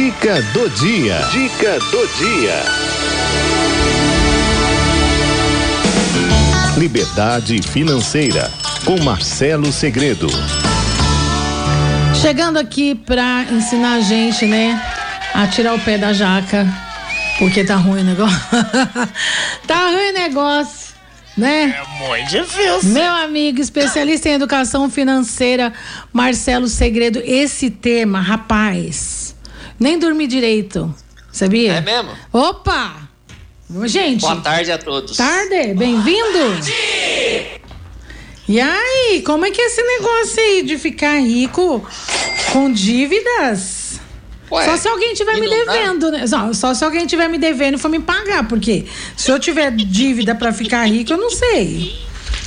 Dica do dia. Dica do dia. Liberdade financeira com Marcelo Segredo. Chegando aqui para ensinar a gente, né, a tirar o pé da jaca, porque tá ruim o negócio. tá ruim o negócio, né? É muito difícil. Meu amigo, especialista em educação financeira, Marcelo Segredo, esse tema, rapaz, nem dormi direito, sabia? É mesmo? Opa! Gente. Boa tarde a todos. Tarde, bem-vindo. E aí, como é que é esse negócio aí de ficar rico com dívidas? Ué, só se alguém tiver me dá? devendo, né? Só, só se alguém tiver me devendo e for me pagar, porque se eu tiver dívida pra ficar rico, eu não sei.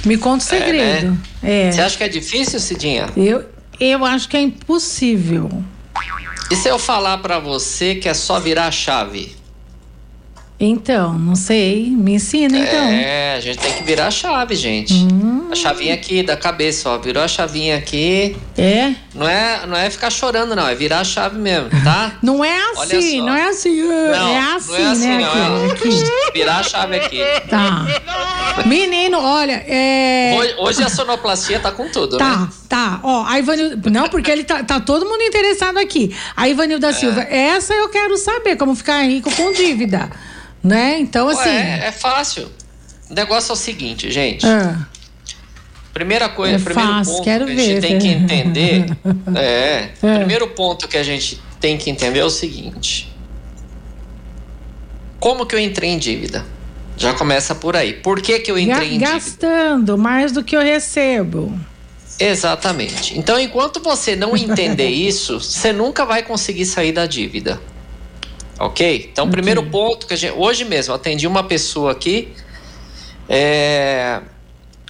Me conta o segredo. É. Você acha que é difícil, Cidinha? Eu, eu acho que é impossível. E se eu falar pra você que é só virar a chave? Então, não sei. Me ensina, então. É, a gente tem que virar a chave, gente. Hum. A chavinha aqui da cabeça, ó. Virou a chavinha aqui. É? Não é, não é ficar chorando, não. É virar a chave mesmo, tá? Não é assim, não é assim. Não, é não assim, é assim, né? não. Aqui. Virar a chave aqui. Tá. Menino, olha, é. Hoje, hoje a sonoplastia tá com tudo, Tá, né? tá. Ó, a Ivanilda. Não, porque ele tá, tá todo mundo interessado aqui. A Ivanilda É. Silva, essa eu quero saber, como ficar rico com dívida. Né? Então, assim. Ué, é fácil. O negócio é o seguinte, gente. ah, Primeira coisa, É primeiro fácil, ponto quero que a gente ver. tem que entender. é, É. Primeiro ponto que a gente tem que entender é o seguinte. Como que eu entrei em dívida? Já começa por aí. Por que, que eu ga- entrei em dívida? gastando mais do que eu recebo. Exatamente. Então, enquanto você não entender isso, você nunca vai conseguir sair da dívida. Ok? Então, primeiro ponto que a gente. Hoje mesmo, atendi uma pessoa aqui. É,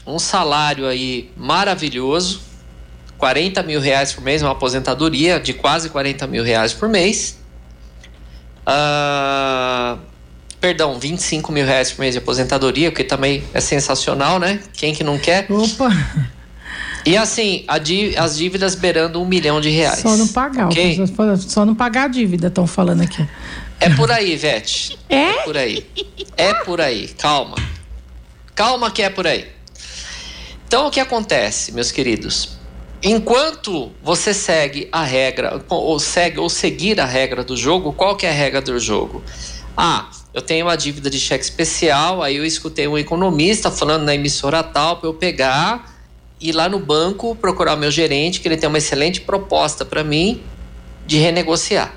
um salário aí maravilhoso. 40 mil reais por mês, uma aposentadoria de quase 40 mil reais por mês. Ah, perdão, 25 mil reais por mês de aposentadoria, o que também é sensacional, né? Quem que não quer? Opa, E assim, a dí- as dívidas beirando um milhão de reais. só não pagar. ok? Só não pagar a dívida, estão falando aqui. É por aí, Vete. É? por aí. É por aí. Calma. Calma que é por aí. Então, o que acontece, meus queridos? Enquanto você segue a regra, ou segue ou seguir a regra do jogo, qual que é a regra do jogo? Ah, eu tenho uma dívida de cheque especial, aí eu escutei um economista falando na emissora tal para eu pegar ir lá no banco procurar o meu gerente, que ele tem uma excelente proposta para mim de renegociar.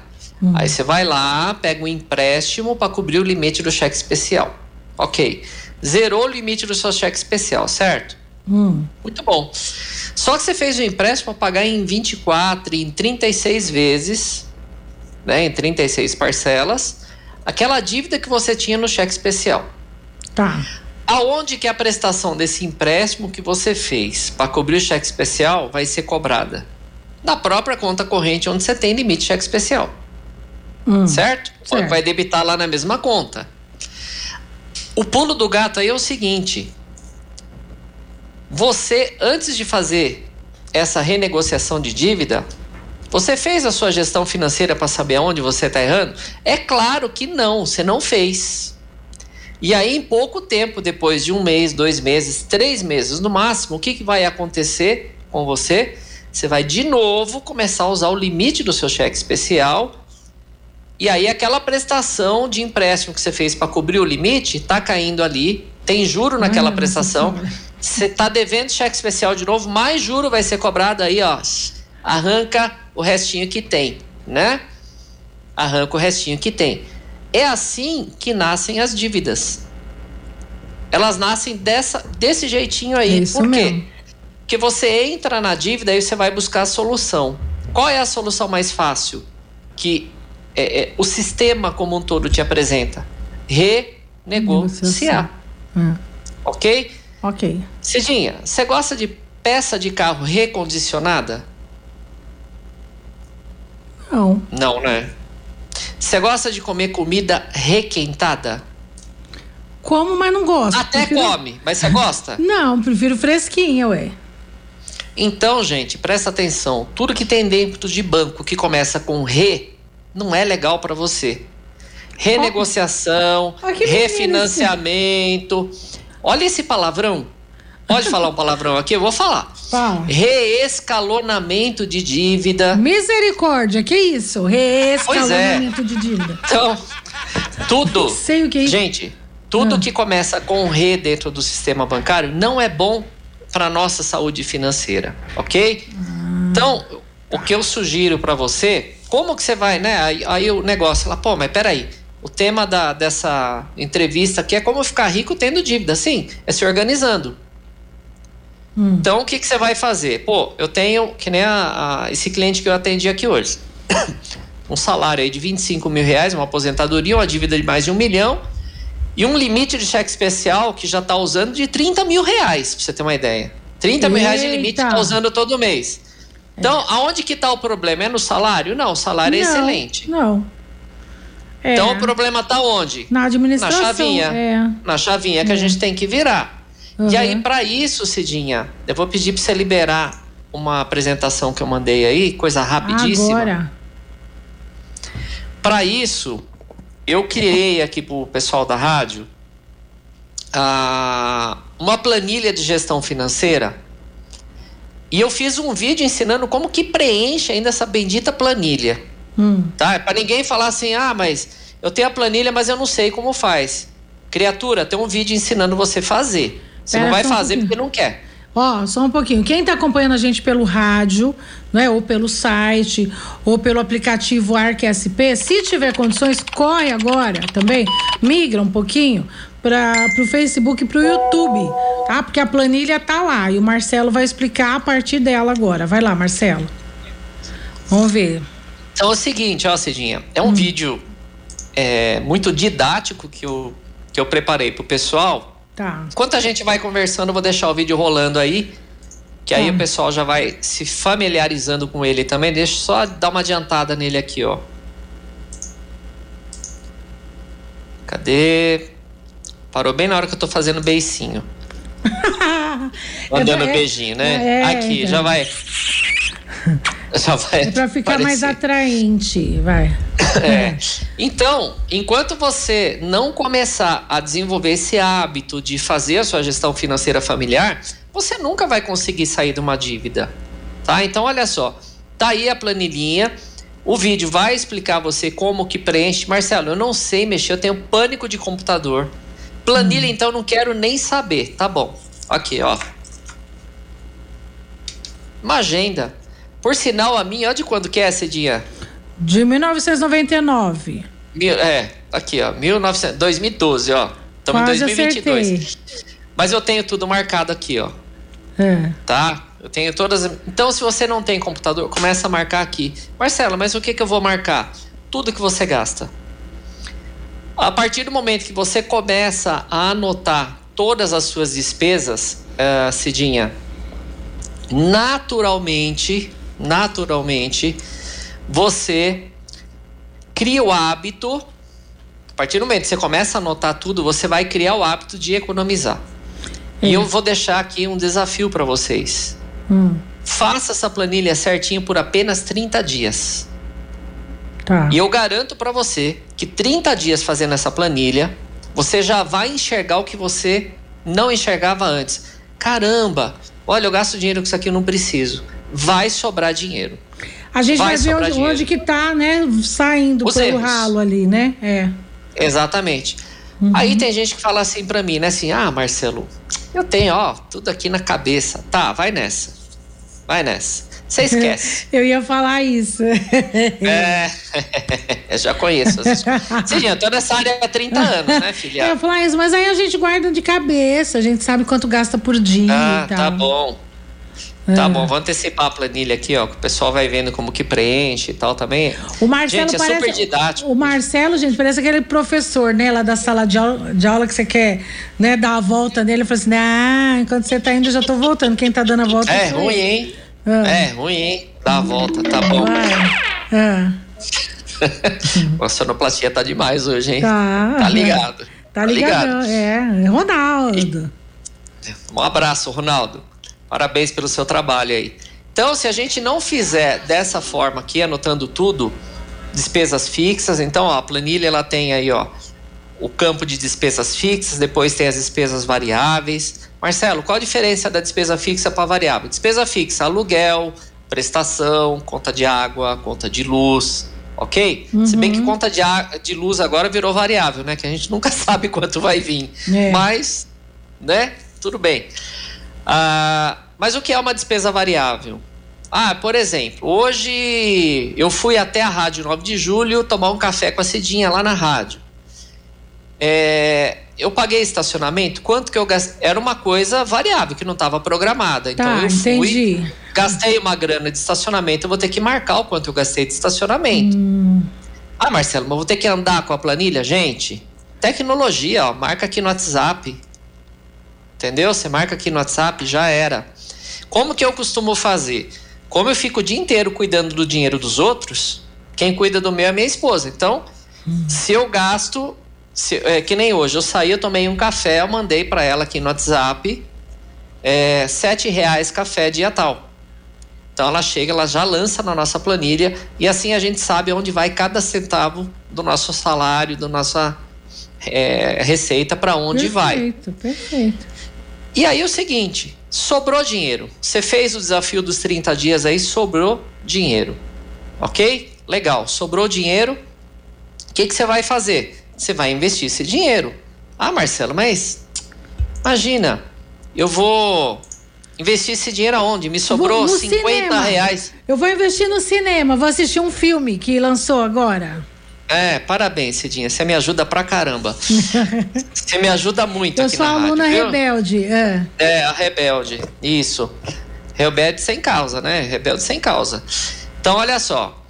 Aí você vai lá, pega um empréstimo para cobrir o limite do cheque especial. Ok. Zerou o limite do seu cheque especial, certo? Hum. Muito bom. Só que você fez o empréstimo para pagar em 24, em 36 vezes, né, em 36 parcelas, aquela dívida que você tinha no cheque especial. Tá. Aonde que a prestação desse empréstimo que você fez para cobrir o cheque especial vai ser cobrada? Na própria conta corrente onde você tem limite de cheque especial. Hum. Certo? Certo. Vai debitar lá na mesma conta. O pulo do gato aí é o seguinte: você, antes de fazer essa renegociação de dívida, você fez a sua gestão financeira para saber aonde você está errando? É claro que não, você não fez. E aí, em pouco tempo, depois de um mês, dois meses, três meses no máximo, o que, que vai acontecer com você? Você vai de novo começar a usar o limite do seu cheque especial. E aí, aquela prestação de empréstimo que você fez para cobrir o limite está caindo ali, tem juro naquela prestação. Você tá devendo cheque especial de novo, mais juro vai ser cobrado aí, ó. Arranca o restinho que tem, né? Arranca o restinho que tem. É assim que nascem as dívidas. Elas nascem dessa, desse jeitinho aí. É isso Por quê? mesmo. Porque você entra na dívida e você vai buscar a solução. Qual é a solução mais fácil que é, é, o sistema como um todo te apresenta? Renegociar. É. Ok? Ok. Cidinha, você gosta de peça de carro recondicionada? Não. Não, né? Você gosta de comer comida requentada? Como, mas não gosto. Até Prefiro- come, mas você gosta? Não, prefiro fresquinha, ué. Então, gente, presta atenção. Tudo que tem dentro de banco que começa com re não é legal para você. Renegociação, Ó, que refinanciamento. Olha esse palavrão. Pode falar um palavrão aqui? Eu vou falar. Fala. Reescalonamento de dívida. Misericórdia, que isso? Reescalonamento de dívida. Então, tudo. Sei o que é isso. Gente, tudo Ah. que começa com re dentro do sistema bancário não é bom para nossa saúde financeira, ok? Então, o que eu sugiro para você, como que você vai, né? Aí, aí o negócio lá, pô, mas peraí. O tema da, dessa entrevista aqui é como ficar rico tendo dívida. Sim, é se organizando. Hum. Então, o que, que você vai fazer? Pô, eu tenho, que nem a- a- esse cliente que eu atendi aqui hoje. um salário aí de 25 mil reais, uma aposentadoria, uma dívida de mais de um milhão e um limite de cheque especial que já está usando de 30 mil reais, pra você ter uma ideia. 30 mil reais de limite Eita. está usando todo mês. Então, aonde que está o problema? É no salário? Não, o salário é Não, excelente. Não. É, Então, o problema está onde? na administração. na chavinha. É. Na chavinha que a gente tem que virar. E Uhum. aí, para isso, Cidinha, eu vou pedir para você liberar uma apresentação que eu mandei aí, coisa rapidíssima. Agora. Para isso, eu criei aqui para o pessoal da rádio ah, uma planilha de gestão financeira e eu fiz um vídeo ensinando como que preenche ainda essa bendita planilha. Hum. Tá? É para ninguém falar assim, ah, mas eu tenho a planilha, mas eu não sei como faz. Criatura, tem um vídeo ensinando você a fazer. Você Pera não vai um fazer porque não quer. Ó, só um pouquinho. Quem está acompanhando a gente pelo rádio, né, ou pelo site, ou pelo aplicativo Arc SP, se tiver condições, corre agora também, migra um pouquinho para o Facebook e para o YouTube, tá? Porque a planilha tá lá e o Marcelo vai explicar a partir dela agora. Vai lá, Marcelo. Vamos ver. Então é o seguinte, ó, Cidinha, é Hum. um vídeo é, muito didático que eu, que eu preparei pro pessoal. Tá. Enquanto a gente vai conversando, eu vou deixar o vídeo rolando aí. Que aí Tá. o pessoal já vai se familiarizando com ele também. Deixa eu só dar uma adiantada nele aqui, ó. Cadê? Parou bem na hora que eu tô fazendo beicinho. Mandando é, beijinho, né? é, aqui, então. já vai. Já vai. É para ficar mais aparecer. atraente, vai. É. Então, enquanto você não começar a desenvolver esse hábito de fazer a sua gestão financeira familiar, você nunca vai conseguir sair de uma dívida. Tá? Então, olha só. Tá aí a planilhinha. O vídeo vai explicar a você como que preenche. Marcelo, eu não sei mexer, eu tenho pânico de computador. Planilha, então, não quero nem saber. Tá bom. Aqui, ó. Uma agenda. Por sinal, a minha, ó de quando que é, Cidinha? De 1999. Mil, é, aqui, ó, 1900, 2012, ó. Estamos em Quase 2022. acertei. Mas eu tenho tudo marcado aqui, ó, É. tá? Eu tenho todas. Então, se você não tem computador, começa a marcar aqui. Marcelo, mas o que, que eu vou marcar? Tudo que você gasta. A partir do momento que você começa a anotar todas as suas despesas, uh, Cidinha, naturalmente, naturalmente, você cria o hábito. A partir do momento que você começa a anotar tudo, você vai criar o hábito de economizar. E eu vou deixar aqui um desafio para vocês. Hum, Faça essa planilha certinho por apenas 30 dias. tá. E eu garanto para você que 30 dias fazendo essa planilha, você já vai enxergar o que você não enxergava antes. Caramba, olha, eu gasto dinheiro com isso aqui, eu não preciso. Vai sobrar dinheiro. A gente vai, vai ver onde, onde que tá, né? Saindo Os pelo erros. ralo ali, né? É. Exatamente. Uhum. Aí tem gente que fala assim pra mim, né? Assim, ah, Marcelo, eu tenho, ó, tudo aqui na cabeça. Tá, vai nessa. Vai nessa. Você esquece. Eu ia falar isso. é. eu já conheço. Cidinha, eu tô nessa área há 30 anos, né, Eu ia filha? falar isso, mas aí a gente guarda de cabeça, a gente sabe quanto gasta por dia Ah, e tal. tá bom. É. Tá bom, vou antecipar a planilha aqui, ó, que o pessoal vai vendo como que preenche e tal também. O Marcelo Gente, é parece, super didático. O Marcelo, gente, parece aquele professor, né, lá da sala de aula, de aula que você quer, né, dar a volta nele. Ele fala assim, ah, enquanto você tá indo, eu já tô voltando. Quem tá dando a volta É ruim, eu." hein? Ah. É ruim, hein? Dá a volta, tá bom. Vai. Ah, A sonoplastia tá demais hoje, hein? tá. Tá ligado. Tá ligado. É, Ronaldo. Um abraço, Ronaldo. Parabéns pelo seu trabalho aí. Então, se a gente não fizer dessa forma aqui, anotando tudo, despesas fixas. Então, ó, a planilha ela tem aí, ó, o campo de despesas fixas, depois tem as despesas variáveis. Marcelo, qual a diferença da despesa fixa para variável? Despesa fixa, aluguel, prestação, conta de água, conta de luz, ok? Uhum. Se bem que uhum. conta de, de luz agora virou variável, né? Que a gente nunca sabe quanto vai vir. É. Mas, né? Tudo bem. Ah, mas o que é uma despesa variável? Ah, por exemplo, hoje eu fui até a Rádio 9 de Julho tomar um café com a Cidinha lá na rádio. É, eu paguei estacionamento, quanto que eu gastei? Era uma coisa variável, que não estava programada. Então tá, eu fui, entendi. gastei uma grana de estacionamento, eu vou ter que marcar o quanto eu gastei de estacionamento. Hum. Ah, Marcelo, mas vou ter que andar com a planilha? Gente, tecnologia, ó, marca aqui no WhatsApp. Entendeu? Você marca aqui no WhatsApp, já era. Como que eu costumo fazer? Como eu fico o dia inteiro cuidando do dinheiro dos outros, quem cuida do meu é minha esposa. Então, hum. se eu gasto se, é, que nem hoje, eu saí, eu tomei um café, eu mandei para ela aqui no WhatsApp, é, sete reais café dia tal. Então ela chega, ela já lança na nossa planilha e assim a gente sabe onde vai cada centavo do nosso salário, da nossa é, receita, para onde perfeito, vai. Perfeito, perfeito. E aí o seguinte, sobrou dinheiro. Você fez o desafio dos 30 dias aí, sobrou dinheiro. Ok? Legal, sobrou dinheiro. O que, que você vai fazer? você vai investir esse dinheiro. Ah, Marcelo, mas imagina, eu vou investir esse dinheiro aonde? Me sobrou 50 cinema. reais. Eu vou investir no cinema, vou assistir um filme que lançou agora. É, parabéns, Cidinha. Você me ajuda pra caramba. Você me ajuda muito Eu aqui sou na aluna rádio, rebelde. É. é, a rebelde. Isso. Rebelde sem causa, né? Rebelde sem causa. Então, olha só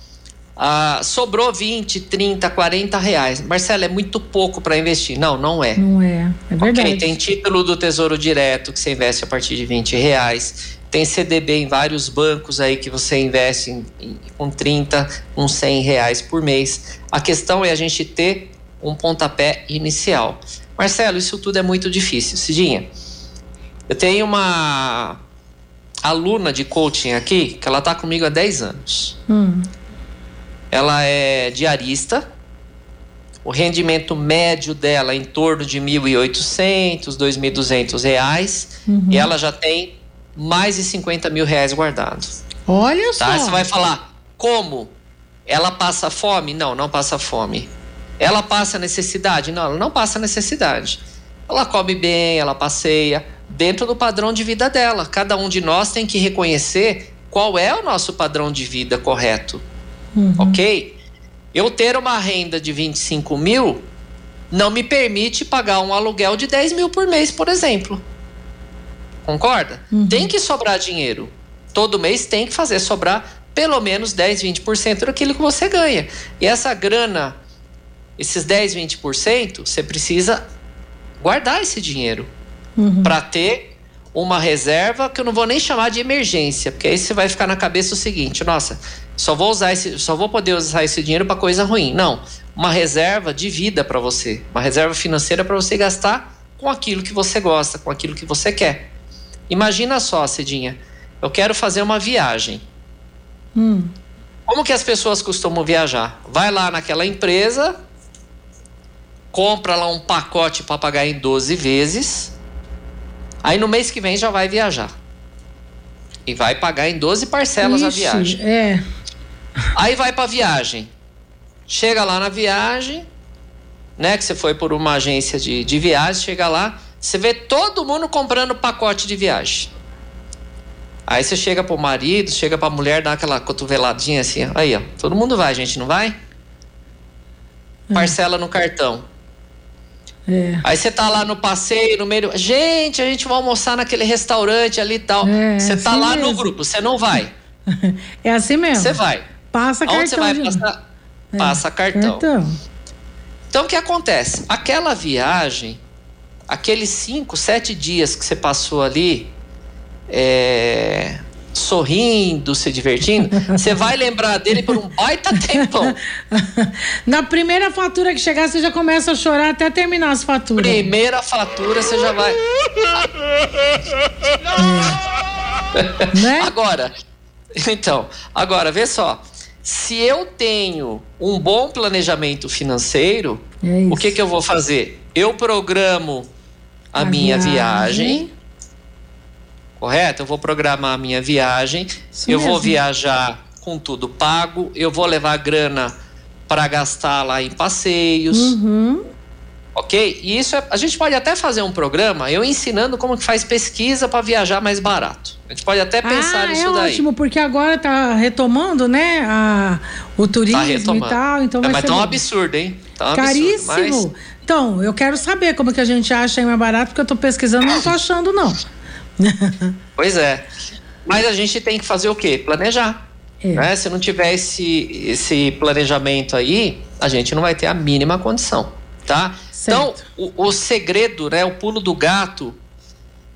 ah, sobrou 20, 30, 40 reais. Marcelo, é muito pouco para investir. Não, não é. Não é, é verdade. Okay, tem título do Tesouro Direto que você investe a partir de 20 reais. Tem CDB em vários bancos aí que você investe em, em, com 30, com 100 reais por mês. A questão é a gente ter um pontapé inicial. Marcelo, isso tudo é muito difícil. Cidinha, eu tenho uma aluna de coaching aqui que ela está comigo há 10 anos. Hum. Ela é diarista. O rendimento médio dela é em torno de R$ 1.800, 2.200 reais. Uhum. E ela já tem mais de 50 mil reais guardados. Olha tá? só. Você vai falar, como? Ela passa fome? Não, não passa fome. Ela passa necessidade? Não, ela não passa necessidade. Ela come bem, ela passeia dentro do padrão de vida dela. Cada um de nós tem que reconhecer qual é o nosso padrão de vida correto. Uhum. Ok? Eu ter uma renda de 25 mil não me permite pagar um aluguel de 10 mil por mês, por exemplo. Concorda? Uhum. Tem que sobrar dinheiro. Todo mês tem que fazer sobrar pelo menos 10, 20% daquilo que você ganha. E essa grana, esses 10, 20%, você precisa guardar esse dinheiro uhum. para ter uma reserva que eu não vou nem chamar de emergência, porque aí você vai ficar na cabeça o seguinte: nossa, só vou usar esse, só vou poder usar esse dinheiro para coisa ruim. Não, uma reserva de vida para você, uma reserva financeira para você gastar com aquilo que você gosta, com aquilo que você quer. Imagina só, Cidinha, eu quero fazer uma viagem. Hum. Como que as pessoas costumam viajar? Vai lá naquela empresa, compra lá um pacote para pagar em 12 vezes, aí no mês que vem já vai viajar. E vai pagar em 12 parcelas Ixi, a viagem. É. Aí vai para viagem. Chega lá na viagem, né? Que você foi por uma agência de, de viagem, chega lá, você vê todo mundo comprando pacote de viagem. Aí você chega pro marido, chega pra mulher, dá aquela cotoveladinha assim, aí ó, todo mundo vai, gente não vai? É. Parcela no cartão. É. Aí você tá lá no passeio, no meio. Gente, a gente vai almoçar naquele restaurante ali e tal. É, você tá assim lá mesmo. no grupo, você não vai. É assim mesmo. Você vai. Passa Aonde cartão. você vai passar? É, Passa cartão. cartão. Então o que acontece? Aquela viagem, aqueles cinco, sete dias que você passou ali, é, sorrindo, se divertindo, você vai lembrar dele por um baita tempão. Na primeira fatura que chegar, você já começa a chorar até terminar as faturas. Primeira fatura, você já vai. né? Agora, então, agora, vê só. Se eu tenho um bom planejamento financeiro, é o que, que eu vou fazer? Eu programo a, a minha viagem. viagem. Correto? Eu vou programar a minha viagem. Isso eu mesmo. vou viajar com tudo pago. Eu vou levar grana para gastar lá em passeios. Uhum. Ok? E isso é, a gente pode até fazer um programa eu ensinando como que faz pesquisa para viajar mais barato. A gente pode até pensar ah, nisso é daí. ótimo, porque agora tá retomando, né, a, o turismo tá e tal. Então é, mas tá um absurdo, hein? Tá um Caríssimo. Absurdo, mas... Então, eu quero saber como que a gente acha aí mais barato, porque eu tô pesquisando e não tô achando, não. pois é. Mas a gente tem que fazer o quê? Planejar. É. Né? Se não tiver esse, esse planejamento aí, a gente não vai ter a mínima condição, tá? Então, o, o segredo, né, o pulo do gato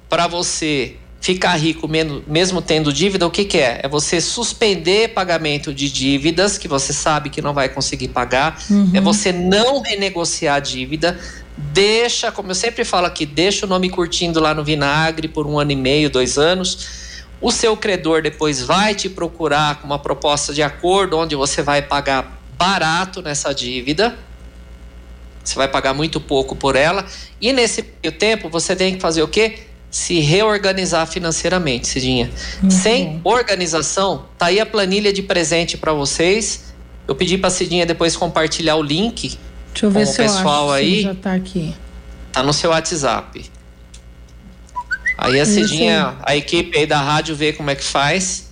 para você ficar rico mesmo, tendo dívida, o que, que, é? É você suspender pagamento de dívidas que você sabe que não vai conseguir pagar, uhum. é você não renegociar a dívida, deixa, como eu sempre falo aqui, deixa o nome curtindo lá no vinagre por um ano e meio, dois anos. O seu credor depois vai te procurar com uma proposta de acordo onde você vai pagar barato nessa dívida você vai pagar muito pouco por ela. E nesse tempo você tem que fazer o quê? Se reorganizar financeiramente, Cidinha. Uhum. Sem organização, tá aí a planilha de presente para vocês. Eu pedi para Cidinha depois compartilhar o link Deixa eu ver com se o pessoal eu acho aí. já tá aqui. Tá no seu WhatsApp. Aí a Cidinha, a equipe aí da rádio vê como é que faz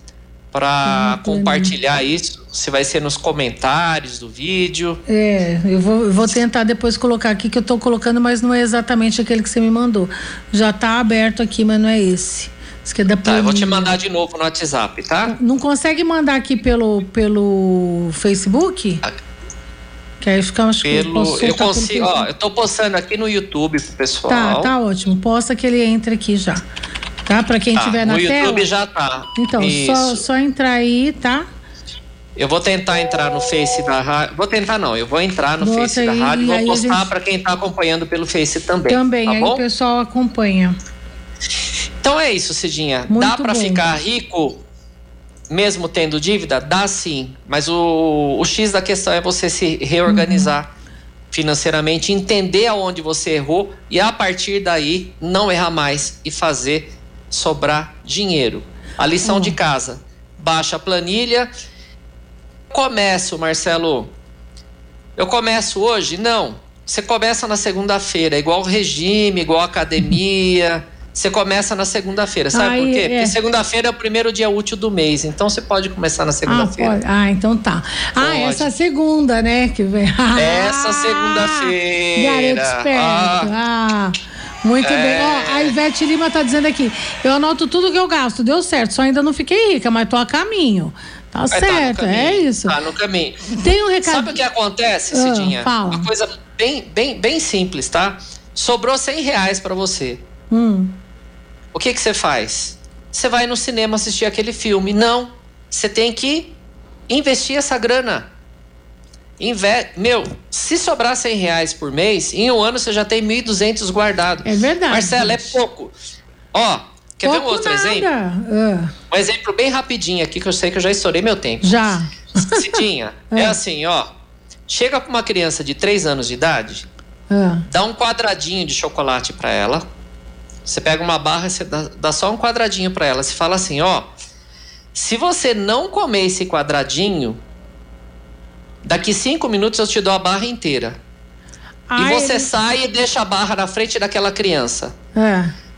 para compartilhar isso se vai ser nos comentários do vídeo. É, eu vou, eu vou tentar depois colocar aqui que eu estou colocando, mas não é exatamente aquele que você me mandou. Já está aberto aqui, mas não é esse. Isso que é da tá, eu vou te mandar de novo no WhatsApp, tá? Não consegue mandar aqui pelo, pelo Facebook? Ah. Que aí fica acho pelo, eu consigo, ó, eu tô postando aqui no YouTube pro pessoal. Tá, tá ótimo. Posta que ele entre aqui já. Tá? Para quem tá, na no tela. YouTube já tá. Então, só, só entrar aí, tá? Eu vou tentar entrar no Face da rádio. Vou tentar não, eu vou entrar no Bota Face aí, da rádio e vou postar gente... para quem está acompanhando pelo Face também. Também, tá aí bom? o pessoal acompanha. Então é isso, Cidinha. Muito Dá para ficar rico mesmo tendo dívida? Dá sim. Mas o, o X da questão é você se reorganizar uhum. financeiramente, entender aonde você errou e a partir daí não errar mais e fazer sobrar dinheiro. A lição uhum. de casa: baixa a planilha começo, Marcelo? Eu começo hoje? Não. Você começa na segunda-feira, é igual regime, igual academia. Você começa na segunda-feira, sabe Ai, por quê? É. Porque segunda-feira é o primeiro dia útil do mês, então você pode começar na segunda-feira. Ah, ah, então tá. Ah, pode. Ah, essa segunda, né? Que vem. essa segunda-feira. Garoto esperto. Ah. ah. Muito é... bem. Ó, a Ivete Lima tá dizendo aqui: eu anoto tudo que eu gasto, deu certo, só ainda não fiquei rica, mas tô a caminho. Tá é, certo, tá é isso. Tá no caminho. Tem um recado. Sabe o que acontece, ah, Cidinha? Fala. Uma coisa bem, bem, bem simples, tá? Sobrou 100 reais para você. Hum. O que que você faz? Você vai no cinema assistir aquele filme? Não. Você tem que investir essa grana. Inve... Meu, se sobrar 100 reais por mês, em um ano você já tem 1.200 guardado. É verdade. Marcela, é pouco. Ó, Quer Pouco ver um outro nada. exemplo? Uh. Um exemplo bem rapidinho aqui, que eu sei que eu já estourei meu tempo. Já. Cidinha, é. é assim, ó. Chega com uma criança de 3 anos de idade, uh. dá um quadradinho de chocolate para ela. Você pega uma barra, você dá, dá só um quadradinho para ela. Você fala assim, ó. Se você não comer esse quadradinho, daqui cinco minutos eu te dou a barra inteira. Ai, e você ele... sai e deixa a barra na frente daquela criança. É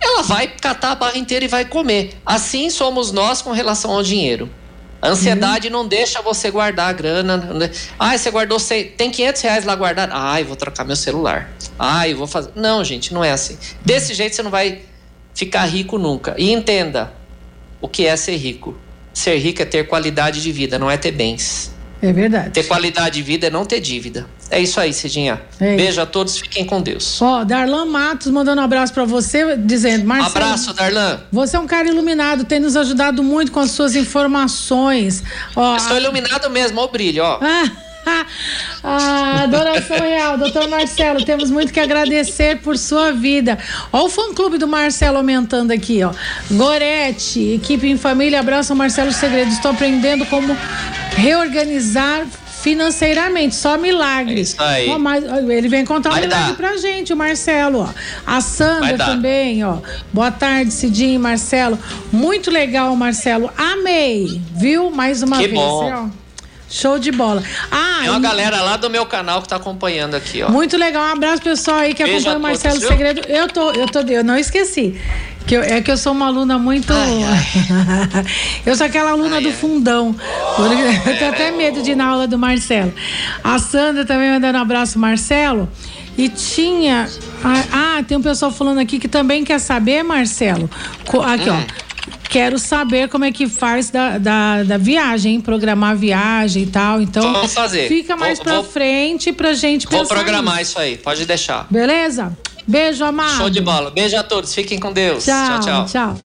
ela vai catar a barra inteira e vai comer. Assim somos nós com relação ao dinheiro. A ansiedade uhum. não deixa você guardar a grana. Ah, você guardou 100, tem 500 reais lá guardado. Ai, vou trocar meu celular. Ai, vou fazer. Não, gente, não é assim. Desse jeito você não vai ficar rico nunca. E entenda o que é ser rico. Ser rico é ter qualidade de vida, não é ter bens. É verdade. Ter qualidade de vida é não ter dívida. É isso aí, Cidinha. É Beijo a todos, fiquem com Deus. Ó, Darlan Matos mandando um abraço para você, dizendo: Marcelo, Abraço, Darlan. Você é um cara iluminado, tem nos ajudado muito com as suas informações. Ó, Eu sou iluminado mesmo, ó o brilho, ó. ah, adoração real, doutor Marcelo, temos muito que agradecer por sua vida. Ó, o fã clube do Marcelo aumentando aqui, ó. Gorete, equipe em família, abraço Marcelo Segredo. Estou aprendendo como reorganizar financeiramente, só milagre. É isso aí. Ó, mas, ele vem contar um Vai milagre dar. pra gente, o Marcelo, ó. A Sandra também, ó. Boa tarde, Cidinho e Marcelo. Muito legal, Marcelo. Amei, viu? Mais uma Que vez. bom. ó. Show de bola. Ah, Tem uma e- galera lá do meu canal que tá acompanhando aqui, ó. muito legal. Um abraço, pessoal aí que Beijo acompanha o todos, Marcelo? Segredo. Eu tô, eu tô, eu não esqueci. Que eu- é que eu sou uma aluna muito. eu sou aquela aluna Ai, do ai. fundão. Eu tenho até medo de ir na aula do Marcelo. A Sandra também mandando um abraço, Marcelo. E tinha. Ah, ah, tem um pessoal falando aqui que também quer saber, Marcelo. Aqui, Hum. ó. Quero saber como é que faz da, da, da viagem, programar a viagem e tal. Então, Vamos fazer. fica Vou- mais pra vou- frente pra gente Vou pensar programar nisso. isso aí, pode deixar. Beleza? Beijo, amado. Show de bola. Beijo a todos, fiquem com Deus. Tchau, tchau. tchau. tchau.